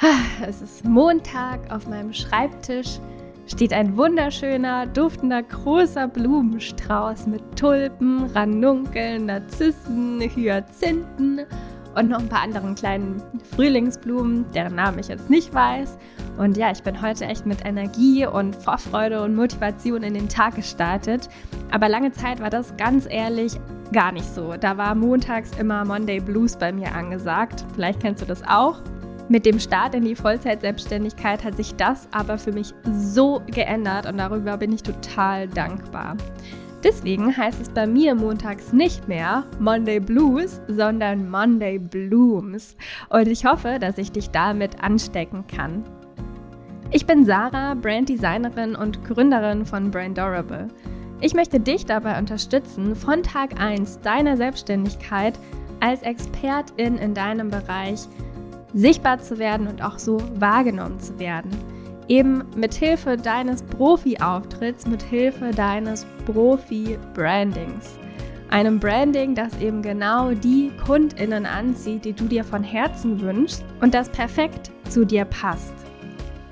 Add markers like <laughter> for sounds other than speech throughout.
<sighs> Es ist Montag auf meinem Schreibtisch steht ein wunderschöner, duftender, großer Blumenstrauß mit Tulpen, Ranunkeln, Narzissen, Hyazinthen und noch ein paar anderen kleinen Frühlingsblumen, deren Namen ich jetzt nicht weiß. Und ja, ich bin heute echt mit Energie und Vorfreude und Motivation in den Tag gestartet. Aber lange Zeit war das ganz ehrlich gar nicht so. Da war montags immer Monday Blues bei mir angesagt. Vielleicht kennst du das auch. Mit dem Start in die Vollzeitselbstständigkeit hat sich das aber für mich so geändert und darüber bin ich total dankbar. Deswegen heißt es bei mir montags nicht mehr Monday Blues, sondern Monday Blooms. Und ich hoffe, dass ich dich damit anstecken kann. Ich bin Sarah, Branddesignerin und Gründerin von Brandorable. Ich möchte dich dabei unterstützen, von Tag 1 deiner Selbstständigkeit als Expertin in deinem Bereich sichtbar zu werden und auch so wahrgenommen zu werden. Eben mit Hilfe deines Profi-Auftritts, mit Hilfe deines Profi-Brandings. Einem Branding, das eben genau die KundInnen anzieht, die du dir von Herzen wünschst und das perfekt zu dir passt.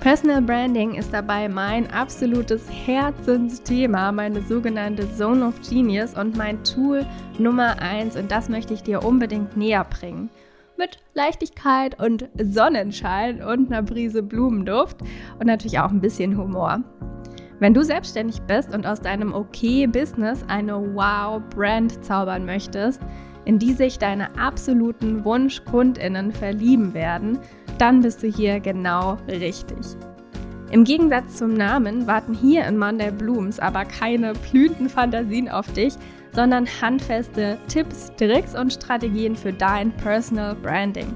Personal Branding ist dabei mein absolutes Herzensthema, meine sogenannte Zone of Genius und mein Tool Nummer 1 und das möchte ich dir unbedingt näher bringen mit Leichtigkeit und Sonnenschein und einer Brise Blumenduft und natürlich auch ein bisschen Humor. Wenn du selbstständig bist und aus deinem Okay-Business eine Wow-Brand zaubern möchtest, in die sich deine absoluten Wunschkundinnen verlieben werden, dann bist du hier genau richtig. Im Gegensatz zum Namen warten hier in Monday Blooms aber keine blühenden Fantasien auf dich, sondern handfeste Tipps, Tricks und Strategien für dein Personal Branding.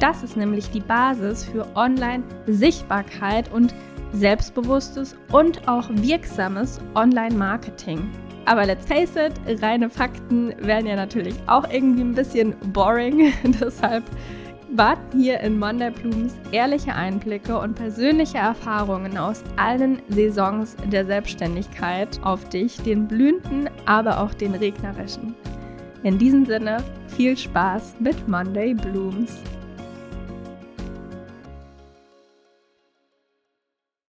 Das ist nämlich die Basis für Online-Sichtbarkeit und selbstbewusstes und auch wirksames Online-Marketing. Aber let's face it, reine Fakten werden ja natürlich auch irgendwie ein bisschen boring. <laughs> Deshalb warten hier in Monday Blooms ehrliche Einblicke und persönliche Erfahrungen aus allen Saisons der Selbstständigkeit auf dich, den blühenden, aber auch den regnerischen. In diesem Sinne, viel Spaß mit Monday Blooms.